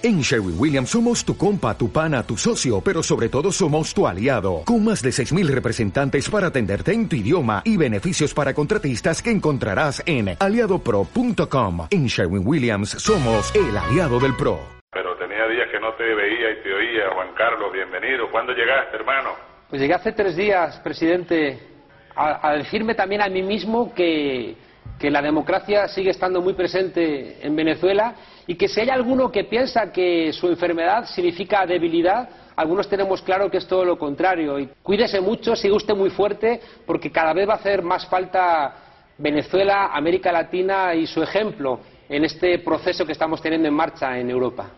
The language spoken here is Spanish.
En Sherwin Williams somos tu compa, tu pana, tu socio, pero sobre todo somos tu aliado, con más de 6.000 representantes para atenderte en tu idioma y beneficios para contratistas que encontrarás en aliadopro.com. En Sherwin Williams somos el aliado del PRO. Pero tenía días que no te veía y te oía, Juan Carlos, bienvenido. ¿Cuándo llegaste, hermano? Pues llegué hace tres días, presidente, a, a decirme también a mí mismo que, que la democracia sigue estando muy presente en Venezuela y que si hay alguno que piensa que su enfermedad significa debilidad, algunos tenemos claro que es todo lo contrario. Y cuídese mucho, sigue usted muy fuerte, porque cada vez va a hacer más falta Venezuela, América Latina y su ejemplo en este proceso que estamos teniendo en marcha en Europa.